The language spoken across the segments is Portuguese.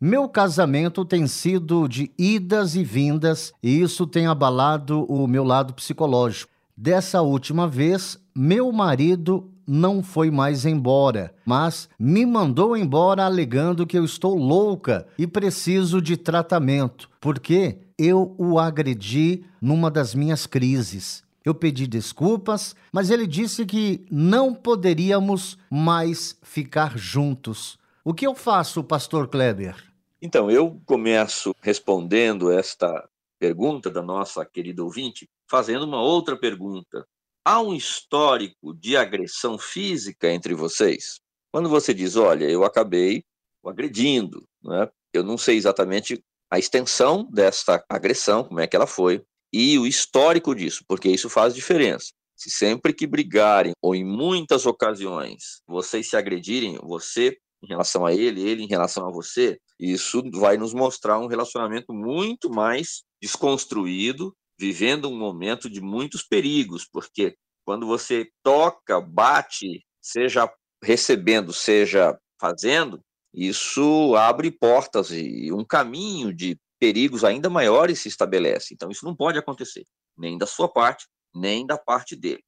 meu casamento tem sido de idas e vindas e isso tem abalado o meu lado psicológico. Dessa última vez, meu marido não foi mais embora, mas me mandou embora alegando que eu estou louca e preciso de tratamento, porque eu o agredi numa das minhas crises. Eu pedi desculpas, mas ele disse que não poderíamos mais ficar juntos. O que eu faço, pastor Kleber? Então, eu começo respondendo esta pergunta da nossa querida ouvinte, fazendo uma outra pergunta. Há um histórico de agressão física entre vocês? Quando você diz, olha, eu acabei agredindo, né? eu não sei exatamente a extensão desta agressão, como é que ela foi, e o histórico disso, porque isso faz diferença. Se sempre que brigarem, ou em muitas ocasiões, vocês se agredirem, você em relação a ele, ele em relação a você, isso vai nos mostrar um relacionamento muito mais desconstruído, vivendo um momento de muitos perigos, porque quando você toca, bate, seja recebendo, seja fazendo, isso abre portas e um caminho de perigos ainda maiores se estabelece. Então, isso não pode acontecer, nem da sua parte, nem da parte dele.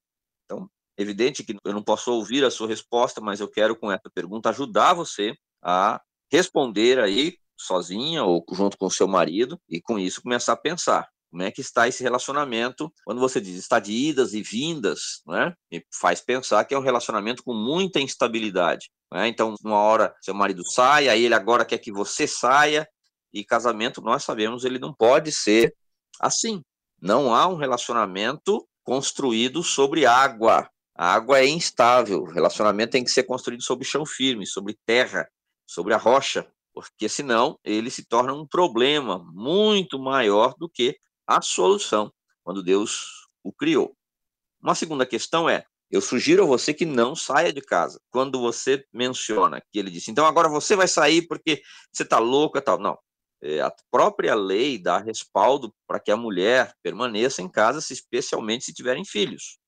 Então, Evidente que eu não posso ouvir a sua resposta, mas eu quero com essa pergunta ajudar você a responder aí sozinha ou junto com o seu marido e com isso começar a pensar como é que está esse relacionamento quando você diz está de idas e vindas, né? E faz pensar que é um relacionamento com muita instabilidade. Né? Então, uma hora seu marido sai, aí ele agora quer que você saia e casamento nós sabemos ele não pode ser assim. Não há um relacionamento construído sobre água. A água é instável, o relacionamento tem que ser construído sobre chão firme, sobre terra, sobre a rocha, porque senão ele se torna um problema muito maior do que a solução quando Deus o criou. Uma segunda questão é: eu sugiro a você que não saia de casa. Quando você menciona que ele disse, então agora você vai sair porque você está louca tal. Não. É, a própria lei dá respaldo para que a mulher permaneça em casa, especialmente se tiverem filhos.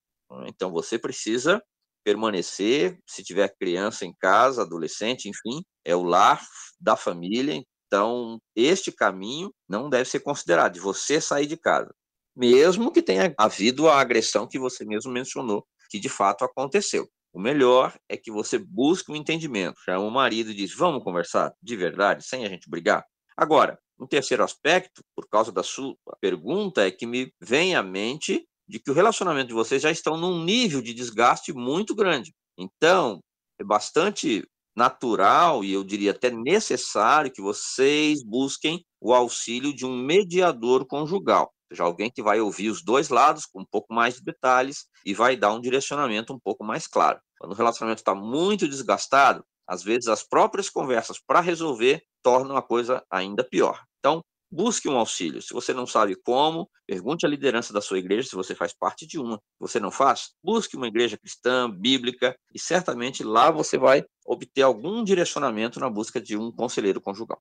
Então você precisa permanecer, se tiver criança em casa, adolescente, enfim, é o lar da família. Então, este caminho não deve ser considerado de você sair de casa, mesmo que tenha havido a agressão que você mesmo mencionou, que de fato aconteceu. O melhor é que você busque um entendimento. Chama o marido e diz: Vamos conversar de verdade, sem a gente brigar. Agora, um terceiro aspecto, por causa da sua pergunta, é que me vem à mente de que o relacionamento de vocês já estão num nível de desgaste muito grande. Então, é bastante natural e eu diria até necessário que vocês busquem o auxílio de um mediador conjugal, ou seja, alguém que vai ouvir os dois lados com um pouco mais de detalhes e vai dar um direcionamento um pouco mais claro. Quando o relacionamento está muito desgastado, às vezes as próprias conversas para resolver tornam a coisa ainda pior. Então, busque um auxílio. Se você não sabe como, pergunte à liderança da sua igreja se você faz parte de uma. Se você não faz, busque uma igreja cristã, bíblica, e certamente lá você vai obter algum direcionamento na busca de um conselheiro conjugal.